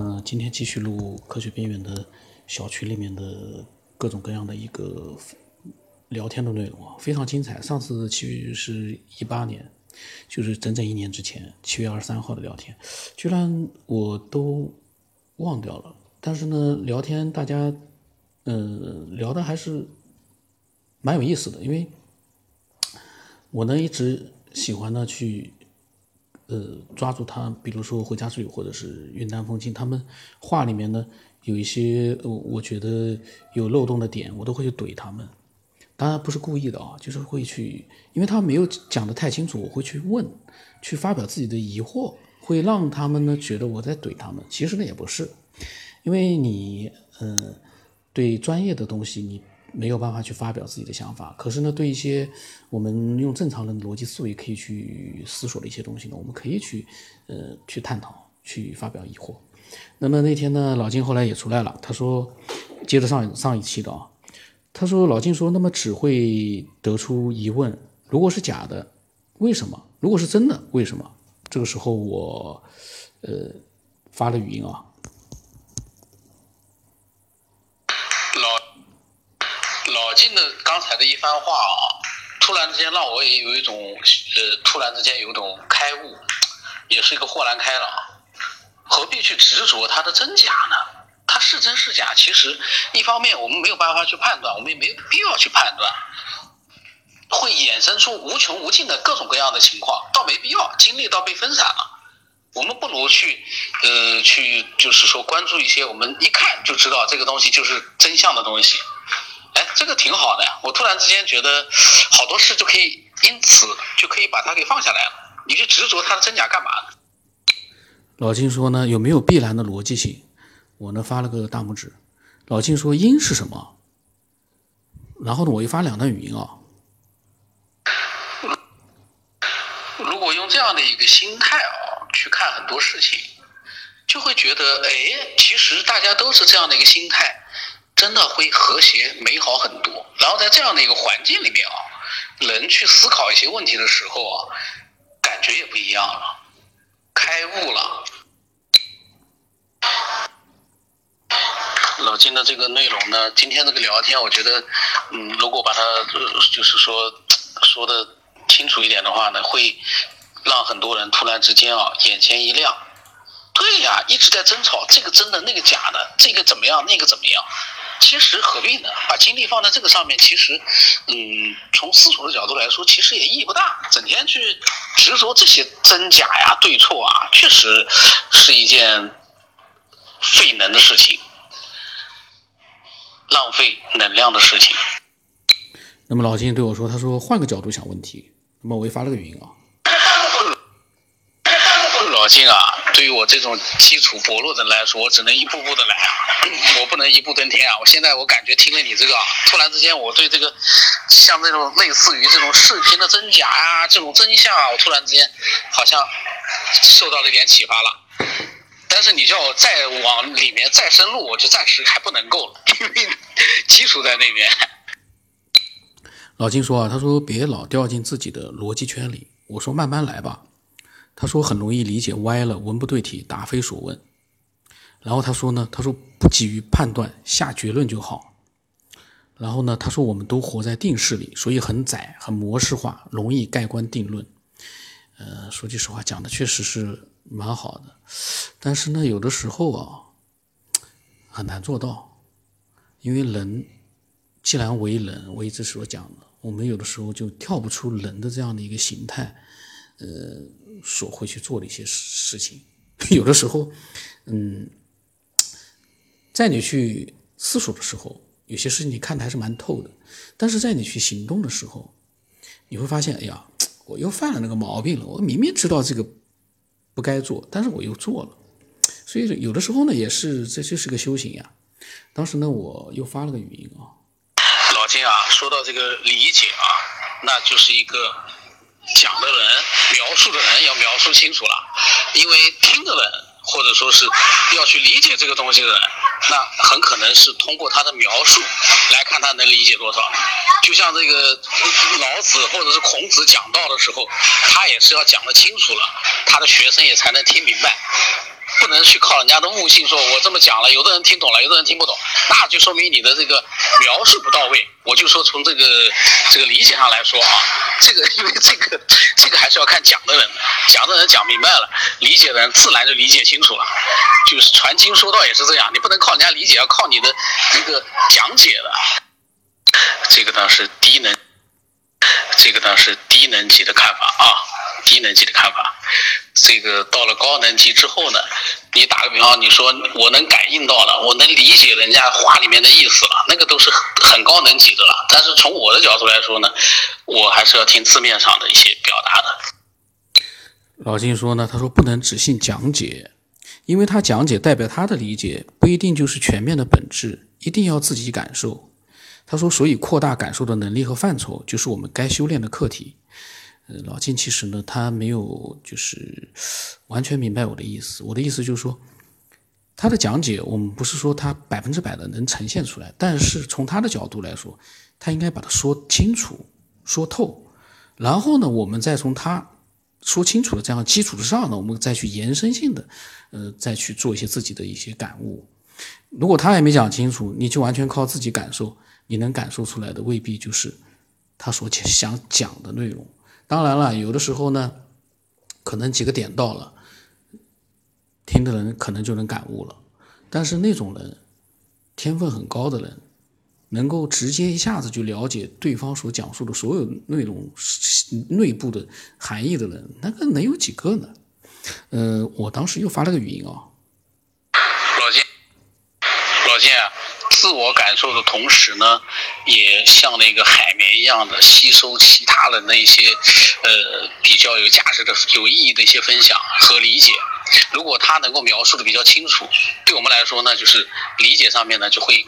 嗯，今天继续录科学边缘的小区里面的各种各样的一个聊天的内容啊，非常精彩。上次其实是一八年，就是整整一年之前，七月二十三号的聊天，居然我都忘掉了。但是呢，聊天大家嗯聊的还是蛮有意思的，因为我呢一直喜欢呢去。呃，抓住他，比如说回家之旅或者是云淡风轻，他们话里面呢有一些呃，我觉得有漏洞的点，我都会去怼他们。当然不是故意的啊，就是会去，因为他没有讲的太清楚，我会去问，去发表自己的疑惑，会让他们呢觉得我在怼他们。其实呢也不是，因为你呃对专业的东西你。没有办法去发表自己的想法，可是呢，对一些我们用正常人的逻辑思维可以去思索的一些东西呢，我们可以去呃去探讨，去发表疑惑。那么那天呢，老金后来也出来了，他说，接着上上一期的啊，他说老金说，那么只会得出疑问，如果是假的，为什么？如果是真的，为什么？这个时候我呃发了语音啊。进的刚才的一番话啊，突然之间让我也有一种呃，突然之间有一种开悟，也是一个豁然开朗。何必去执着它的真假呢？它是真是假，其实一方面我们没有办法去判断，我们也没有必要去判断，会衍生出无穷无尽的各种各样的情况，倒没必要，精力倒被分散了。我们不如去呃，去就是说关注一些我们一看就知道这个东西就是真相的东西。哎，这个挺好的呀！我突然之间觉得，好多事就可以因此就可以把它给放下来了。你去执着它的真假干嘛呢？老金说呢，有没有必然的逻辑性？我呢发了个大拇指。老金说因是什么？然后呢，我又发两段语音啊。如果用这样的一个心态啊去看很多事情，就会觉得，哎，其实大家都是这样的一个心态。真的会和谐美好很多。然后在这样的一个环境里面啊，人去思考一些问题的时候啊，感觉也不一样了，开悟了。老金的这个内容呢，今天这个聊天，我觉得，嗯，如果把它就是说说的清楚一点的话呢，会让很多人突然之间啊眼前一亮。对呀，一直在争吵，这个真的，那个假的，这个怎么样，那个怎么样？其实何必呢？把精力放在这个上面，其实，嗯，从思索的角度来说，其实也意义不大。整天去执着这些真假呀、对错啊，确实是一件费能的事情，浪费能量的事情。那么老金对我说：“他说换个角度想问题。”那么我也发了个语音啊。老金啊，对于我这种基础薄弱的人来说，我只能一步步的来啊，我不能一步登天啊。我现在我感觉听了你这个，突然之间我对这个像这种类似于这种视频的真假啊，这种真相啊，我突然之间好像受到了一点启发了。但是你叫我再往里面再深入，我就暂时还不能够了，因为基础在那边。老金说啊，他说别老掉进自己的逻辑圈里，我说慢慢来吧。他说很容易理解歪了，文不对题，答非所问。然后他说呢，他说不急于判断，下结论就好。然后呢，他说我们都活在定式里，所以很窄，很模式化，容易盖棺定论。呃，说句实话，讲的确实是蛮好的，但是呢，有的时候啊，很难做到，因为人既然为人，我一直所讲的，我们有的时候就跳不出人的这样的一个形态。呃，所会去做的一些事情，有的时候，嗯，在你去思索的时候，有些事情你看的还是蛮透的，但是在你去行动的时候，你会发现，哎呀，我又犯了那个毛病了。我明明知道这个不该做，但是我又做了。所以有的时候呢，也是这就是个修行呀。当时呢，我又发了个语音啊，老金啊，说到这个理解啊，那就是一个。讲的人、描述的人要描述清楚了，因为听的人或者说是要去理解这个东西的人，那很可能是通过他的描述来看他能理解多少。就像这个老子或者是孔子讲道的时候，他也是要讲得清楚了，他的学生也才能听明白。不能去靠人家的悟性，说我这么讲了，有的人听懂了，有的人听不懂，那就说明你的这个描述不到位。我就说从这个这个理解上来说啊，这个因为这个这个还是要看讲的人，讲的人讲明白了，理解的人自然就理解清楚了。就是传经说道也是这样，你不能靠人家理解，要靠你的这个讲解的。这个呢是低能，这个呢是低能级的看法啊，低能级的看法。这个到了高能级之后呢，你打个比方，你说我能感应到了，我能理解人家话里面的意思了，那个都是很高能级的了。但是从我的角度来说呢，我还是要听字面上的一些表达的。老金说呢，他说不能只信讲解，因为他讲解代表他的理解，不一定就是全面的本质，一定要自己感受。他说，所以扩大感受的能力和范畴，就是我们该修炼的课题。老金其实呢，他没有就是完全明白我的意思。我的意思就是说，他的讲解，我们不是说他百分之百的能呈现出来，但是从他的角度来说，他应该把它说清楚、说透。然后呢，我们再从他说清楚的这样基础之上呢，我们再去延伸性的，呃，再去做一些自己的一些感悟。如果他也没讲清楚，你就完全靠自己感受，你能感受出来的未必就是他所想讲的内容。当然了，有的时候呢，可能几个点到了，听的人可能就能感悟了。但是那种人，天分很高的人，能够直接一下子就了解对方所讲述的所有内容内部的含义的人，那个能有几个呢？呃，我当时又发了个语音啊，金，老金。自我感受的同时呢，也像那个海绵一样的吸收其他的一些，呃，比较有价值的、有意义的一些分享和理解。如果他能够描述的比较清楚，对我们来说呢，就是理解上面呢就会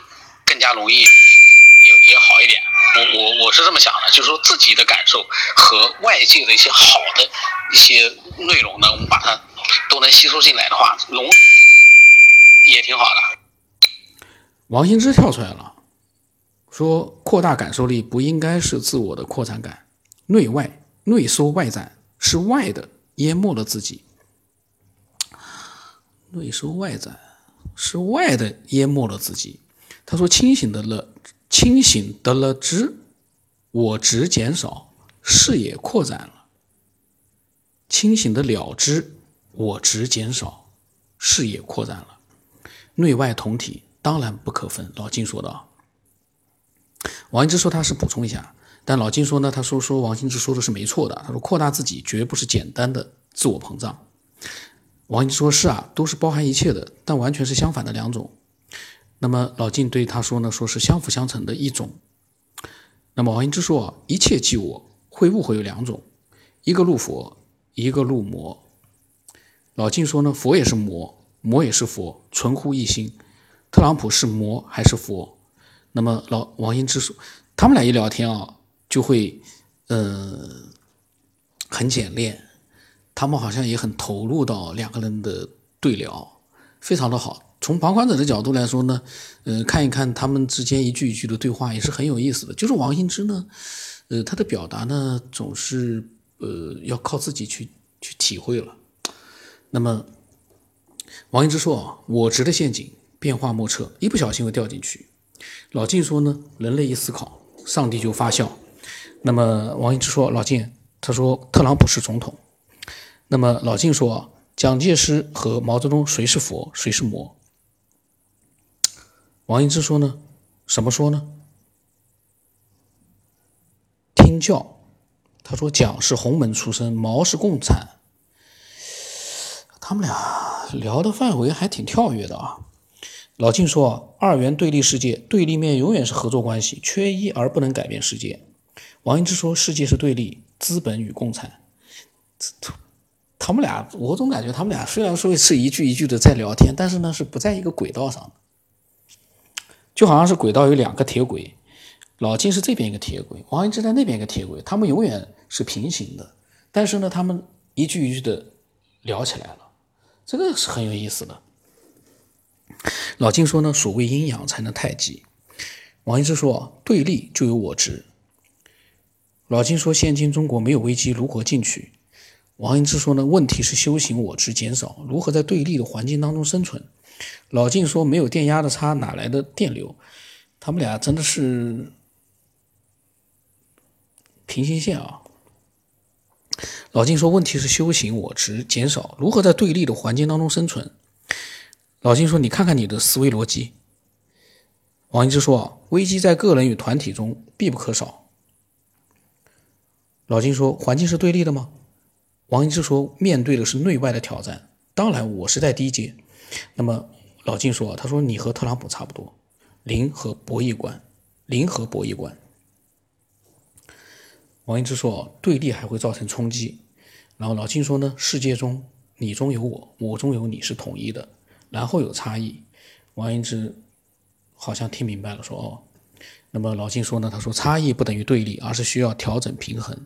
更加容易，也也好一点。我我我是这么想的，就是说自己的感受和外界的一些好的一些内容呢，我们把它都能吸收进来的话，龙也挺好的。王新之跳出来了，说：“扩大感受力不应该是自我的扩展感，内外内收外展是外的淹没了自己，内收外展是外的淹没了自己。”他说：“清醒的了，清醒得了知，我执减少，视野扩展了；清醒的了知，我执减少，视野扩展了，内外同体。”当然不可分。老金说的啊，王羲之说他是补充一下，但老金说呢，他说说王兴之说的是没错的。他说扩大自己绝不是简单的自我膨胀。王羲之说是啊，都是包含一切的，但完全是相反的两种。那么老金对他说呢，说是相辅相成的一种。那么王羲之说啊，一切即我，会误会有两种，一个入佛，一个入魔。老金说呢，佛也是魔，魔也是佛，存乎一心。特朗普是魔还是佛？那么老王英之说，他们俩一聊天啊，就会呃很简练，他们好像也很投入到两个人的对聊，非常的好。从旁观者的角度来说呢，呃，看一看他们之间一句一句的对话也是很有意思的。就是王英之呢，呃，他的表达呢总是呃要靠自己去去体会了。那么王英之说啊，我执的陷阱。变化莫测，一不小心会掉进去。老晋说呢，人类一思考，上帝就发笑。那么王一之说，老晋他说特朗普是总统。那么老晋说，蒋介石和毛泽东谁是佛，谁是魔？王一之说呢，什么说呢？听教。他说蒋是洪门出身，毛是共产。他们俩聊的范围还挺跳跃的啊。老晋说：“二元对立世界，对立面永远是合作关系，缺一而不能改变世界。”王羲之说：“世界是对立，资本与共产。”他们俩，我总感觉他们俩虽然说是一句一句的在聊天，但是呢是不在一个轨道上，就好像是轨道有两个铁轨，老金是这边一个铁轨，王一之在那边一个铁轨，他们永远是平行的，但是呢他们一句一句的聊起来了，这个是很有意思的。老金说呢，所谓阴阳才能太极。王羲之说，对立就有我执。老金说，现今中国没有危机，如何进取？王羲之说呢，问题是修行我执减少，如何在对立的环境当中生存？老金说，没有电压的差，哪来的电流？他们俩真的是平行线啊！老金说，问题是修行我执减少，如何在对立的环境当中生存？老金说，你看看你的思维逻辑。王英之说，危机在个人与团体中必不可少。老金说，环境是对立的吗？王英之说：“面对的是内外的挑战，当然我是在低阶。”那么老金说：“他说你和特朗普差不多，零和博弈观，零和博弈观。”王英之说：“对立还会造成冲击。”然后老金说：“呢，世界中你中有我，我中有你是统一的，然后有差异。”王英之好像听明白了，说：“哦。”那么老金说呢：“他说差异不等于对立，而是需要调整平衡。”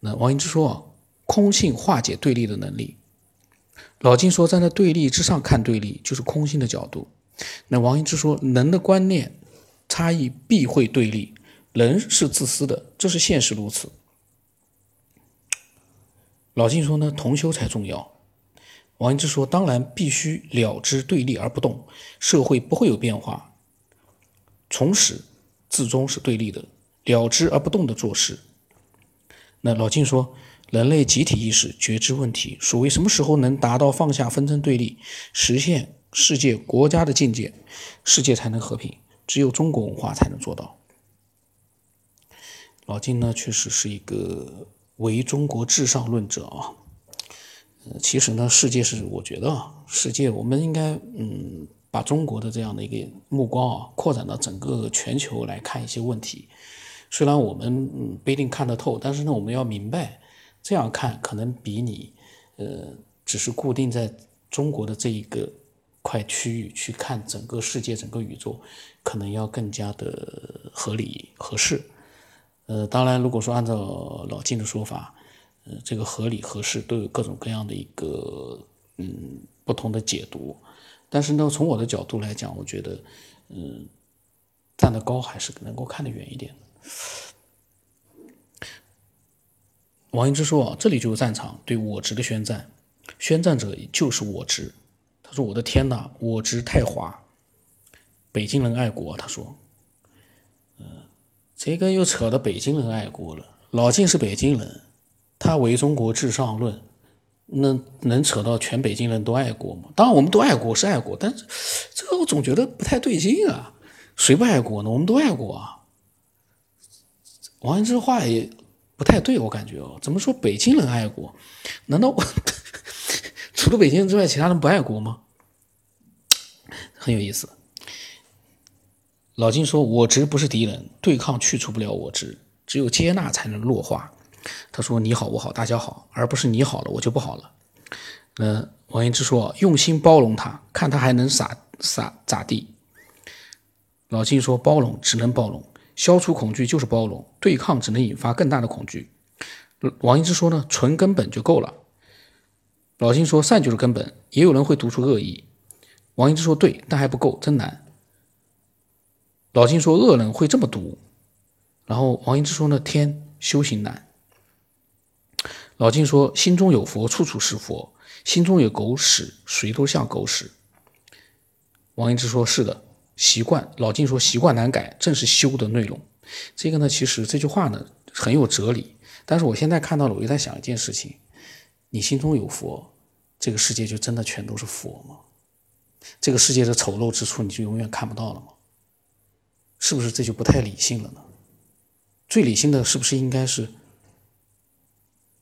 那王英之说。空性化解对立的能力。老金说，站在对立之上看对立，就是空性的角度。那王英之说，人的观念差异必会对立，人是自私的，这是现实如此。老金说呢，同修才重要。王英之说，当然必须了之对立而不动，社会不会有变化。从始至终是对立的，了之而不动的做事。那老金说。人类集体意识觉知问题，所谓什么时候能达到放下纷争对立，实现世界国家的境界，世界才能和平。只有中国文化才能做到。老金呢，确实是一个唯中国至上论者啊。呃，其实呢，世界是我觉得啊，世界我们应该嗯，把中国的这样的一个目光啊，扩展到整个全球来看一些问题。虽然我们不一定看得透，但是呢，我们要明白。这样看可能比你，呃，只是固定在中国的这一个块区域去看整个世界、整个宇宙，可能要更加的合理合适。呃，当然，如果说按照老金的说法，呃，这个合理合适都有各种各样的一个嗯不同的解读。但是呢，从我的角度来讲，我觉得，嗯，站得高还是能够看得远一点。王英之说：“这里就是战场，对我执的宣战，宣战者就是我执。”他说：“我的天哪，我执太滑。”北京人爱国，他说：“嗯，这个又扯到北京人爱国了。老晋是北京人，他为中国至上论，那能扯到全北京人都爱国吗？当然，我们都爱国是爱国，但是这个我总觉得不太对劲啊。谁不爱国呢？我们都爱国啊。”王安之话也。不太对，我感觉哦，怎么说北京人爱国？难道我 除了北京人之外，其他人不爱国吗？很有意思。老金说：“我执不是敌人，对抗去除不了我执，只有接纳才能弱化。”他说：“你好，我好，大家好，而不是你好了我就不好了。”那王延之说：“用心包容他，看他还能咋咋咋地。”老金说：“包容只能包容。”消除恐惧就是包容，对抗只能引发更大的恐惧。王一之说呢，纯根本就够了。老金说善就是根本，也有人会读出恶意。王一之说对，但还不够，真难。老金说恶人会这么读，然后王一之说呢，天修行难。老金说心中有佛，处处是佛；心中有狗屎，谁都像狗屎。王一之说是的。习惯，老金说习惯难改，正是修的内容。这个呢，其实这句话呢很有哲理。但是我现在看到了，我就在想一件事情：你心中有佛，这个世界就真的全都是佛吗？这个世界的丑陋之处，你就永远看不到了吗？是不是这就不太理性了呢？最理性的是不是应该是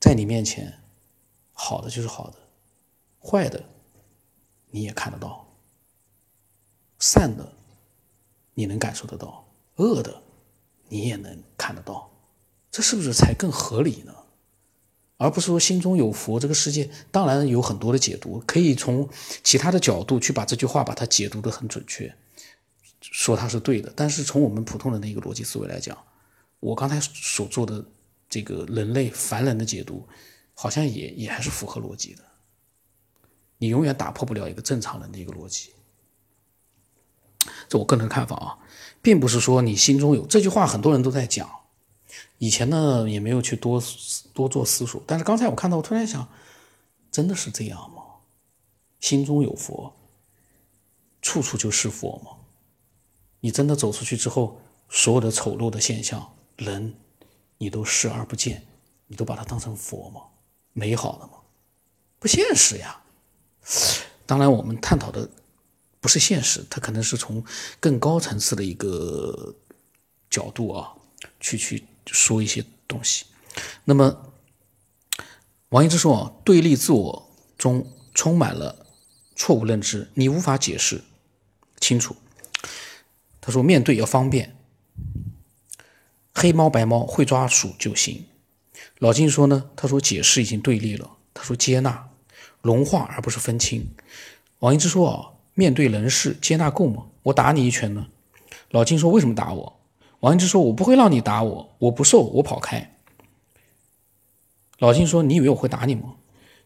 在你面前，好的就是好的，坏的你也看得到，善的。你能感受得到恶的，你也能看得到，这是不是才更合理呢？而不是说心中有佛，这个世界当然有很多的解读，可以从其他的角度去把这句话把它解读的很准确，说它是对的。但是从我们普通人的一个逻辑思维来讲，我刚才所做的这个人类凡人的解读，好像也也还是符合逻辑的。你永远打破不了一个正常人的一个逻辑。这我个人看法啊，并不是说你心中有这句话，很多人都在讲，以前呢也没有去多多做思索，但是刚才我看到，我突然想，真的是这样吗？心中有佛，处处就是佛吗？你真的走出去之后，所有的丑陋的现象，人，你都视而不见，你都把它当成佛吗？美好的吗？不现实呀。当然，我们探讨的不是现实，它可能是从更高层次的一个角度啊，去去说一些东西。那么，王一之说啊，对立自我中充满了错误认知，你无法解释清楚。他说，面对要方便，黑猫白猫会抓鼠就行。老金说呢，他说解释已经对立了，他说接纳。融化而不是分清。王一之说：“啊，面对人事，接纳够吗？我打你一拳呢。”老金说：“为什么打我？”王一之说：“我不会让你打我，我不受，我跑开。”老金说：“你以为我会打你吗？”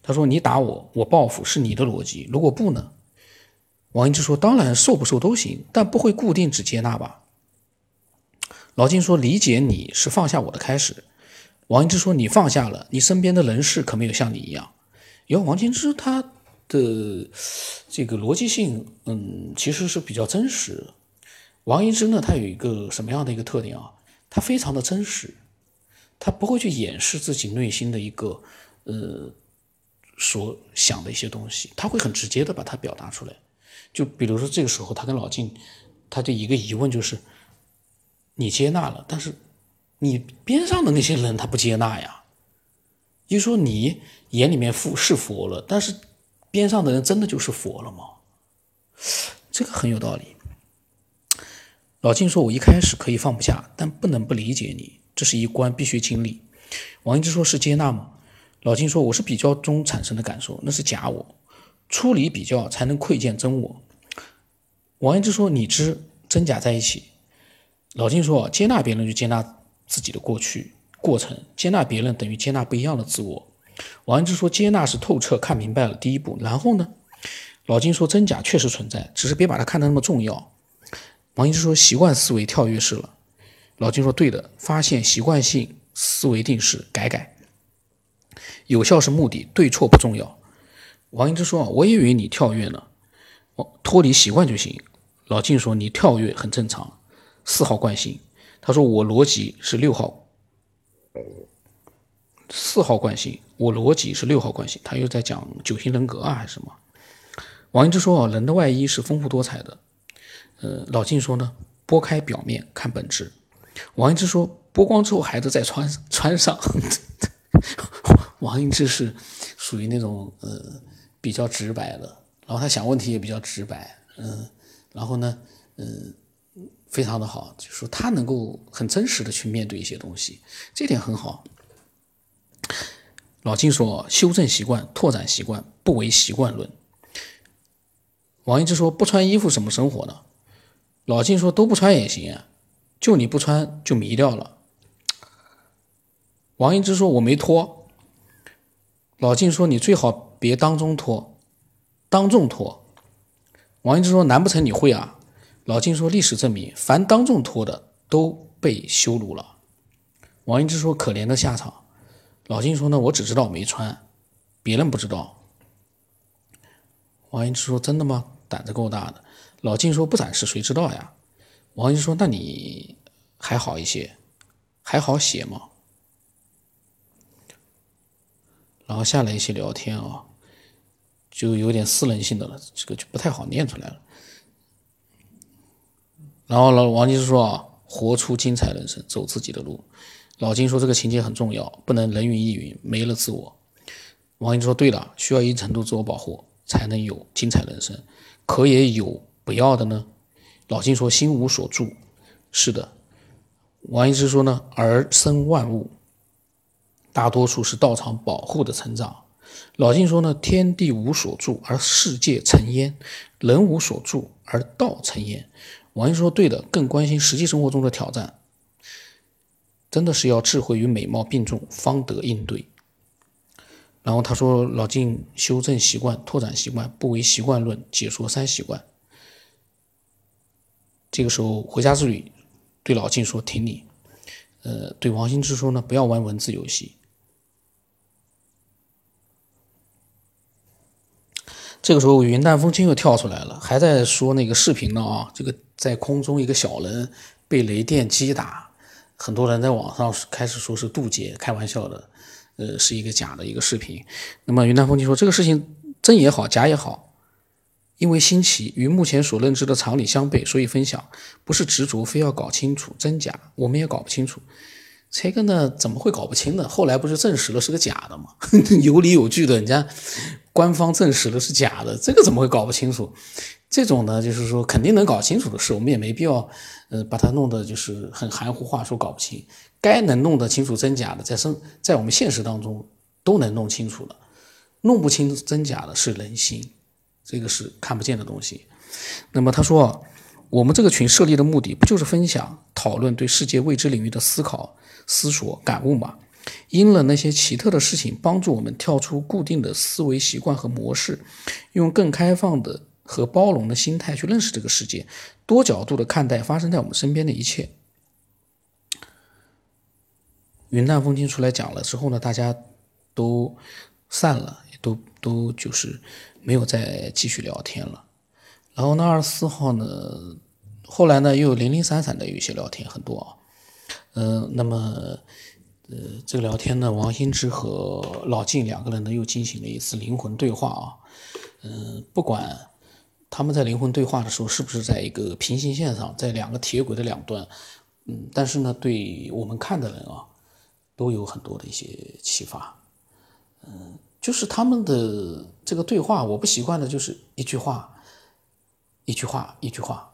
他说：“你打我，我报复是你的逻辑。如果不呢？”王一之说：“当然，受不受都行，但不会固定只接纳吧。”老金说：“理解你是放下我的开始。”王一之说：“你放下了，你身边的人事可没有像你一样。”因为王金之他的这个逻辑性，嗯，其实是比较真实。王一之呢，他有一个什么样的一个特点啊？他非常的真实，他不会去掩饰自己内心的一个呃所想的一些东西，他会很直接的把它表达出来。就比如说这个时候，他跟老金，他的一个疑问就是：你接纳了，但是你边上的那些人他不接纳呀。就说你眼里面佛是佛了，但是边上的人真的就是佛了吗？这个很有道理。老金说：“我一开始可以放不下，但不能不理解你，这是一关必须经历。”王一之说：“是接纳吗？”老金说：“我是比较中产生的感受，那是假我，出离比较才能窥见真我。”王一之说：“你知真假在一起。”老金说：“接纳别人就接纳自己的过去。”过程接纳别人等于接纳不一样的自我。王一之说，接纳是透彻看明白了第一步，然后呢？老金说，真假确实存在，只是别把它看得那么重要。王一之说，习惯思维跳跃式了。老金说，对的，发现习惯性思维定式，改改。有效是目的，对错不重要。王一之说，我也以为你跳跃呢，脱离习惯就行。老金说，你跳跃很正常，四号惯性。他说，我逻辑是六号。四号惯性，我逻辑是六号惯性，他又在讲九型人格啊，还是什么？王一之说啊，人的外衣是丰富多彩的。呃，老静说呢，剥开表面看本质。王一之说，剥光之后还得再穿穿上。王一之是属于那种呃比较直白的，然后他想问题也比较直白，嗯，然后呢，嗯，非常的好，就是说他能够很真实的去面对一些东西，这点很好。老金说：“修正习惯，拓展习惯，不为习惯论。”王一之说：“不穿衣服怎么生活呢？”老金说：“都不穿也行啊，就你不穿就迷掉了。”王一之说：“我没脱。”老金说：“你最好别当中脱，当众脱。”王一之说：“难不成你会啊？”老金说：“历史证明，凡当众脱的都被羞辱了。”王一之说：“可怜的下场。”老金说：“呢，我只知道没穿，别人不知道。”王一之说：“真的吗？胆子够大的。”老金说：“不展示谁知道呀？”王一说：“那你还好一些，还好写吗？”然后下来一些聊天啊，就有点私人性的了，这个就不太好念出来了。然后老王一之说：“啊，活出精彩人生，走自己的路。”老金说：“这个情节很重要，不能人云亦云，没了自我。”王一说：“对了，需要一定程度自我保护，才能有精彩人生。可也有不要的呢？”老金说：“心无所住。”是的。王医师说：“呢，儿生万物，大多数是道场保护的成长。”老金说：“呢，天地无所住，而世界成焉；人无所住，而道成焉。”王一说：“对的，更关心实际生活中的挑战。”真的是要智慧与美貌并重，方得应对。然后他说：“老晋修正习惯，拓展习惯，不为习惯论，解说三习惯。”这个时候回家之旅对老晋说：“挺你。”呃，对王兴之说呢，不要玩文字游戏。这个时候，云淡风轻又跳出来了，还在说那个视频呢啊，这个在空中一个小人被雷电击打，很多人在网上开始说是渡劫，开玩笑的，呃，是一个假的一个视频。那么云淡风轻说，这个事情真也好，假也好，因为新奇，与目前所认知的常理相悖，所以分享，不是执着非要搞清楚真假，我们也搞不清楚。这个呢，怎么会搞不清呢？后来不是证实了是个假的吗？有理有据的，人家官方证实了是假的，这个怎么会搞不清楚？这种呢，就是说肯定能搞清楚的事，我们也没必要，呃，把它弄得就是很含糊话说搞不清。该能弄得清楚真假的，在生在我们现实当中都能弄清楚的，弄不清真假的是人心，这个是看不见的东西。那么他说，我们这个群设立的目的不就是分享、讨论对世界未知领域的思考？思索感悟嘛，因了那些奇特的事情，帮助我们跳出固定的思维习惯和模式，用更开放的和包容的心态去认识这个世界，多角度的看待发生在我们身边的一切。云淡风轻出来讲了之后呢，大家都散了，都都就是没有再继续聊天了。然后呢，二十四号呢，后来呢又零零散散的有一些聊天，很多啊。嗯，那么，呃，这个聊天呢，王兴之和老静两个人呢又进行了一次灵魂对话啊。嗯，不管他们在灵魂对话的时候是不是在一个平行线上，在两个铁轨的两端，嗯，但是呢，对我们看的人啊，都有很多的一些启发。嗯，就是他们的这个对话，我不习惯的就是一句话，一句话，一句话，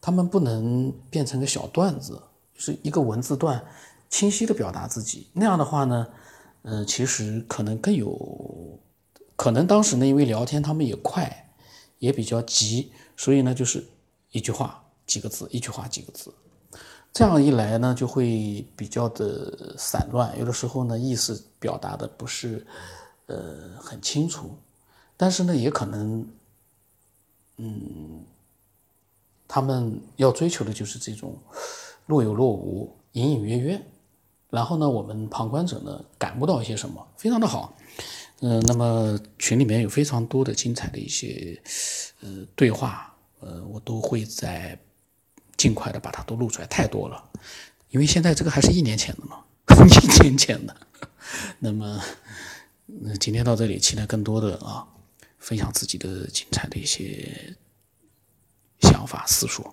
他们不能变成个小段子。就是一个文字段，清晰的表达自己。那样的话呢，嗯，其实可能更有，可能当时呢，因为聊天他们也快，也比较急，所以呢，就是一句话几个字，一句话几个字，这样一来呢，就会比较的散乱，有的时候呢，意思表达的不是呃很清楚，但是呢，也可能，嗯，他们要追求的就是这种。若有若无，隐隐约约，然后呢，我们旁观者呢感悟到一些什么，非常的好。嗯，那么群里面有非常多的精彩的一些呃对话，呃，我都会在尽快的把它都录出来，太多了。因为现在这个还是一年前的嘛，一年前的。那么，今天到这里，期待更多的啊，分享自己的精彩的一些想法思索。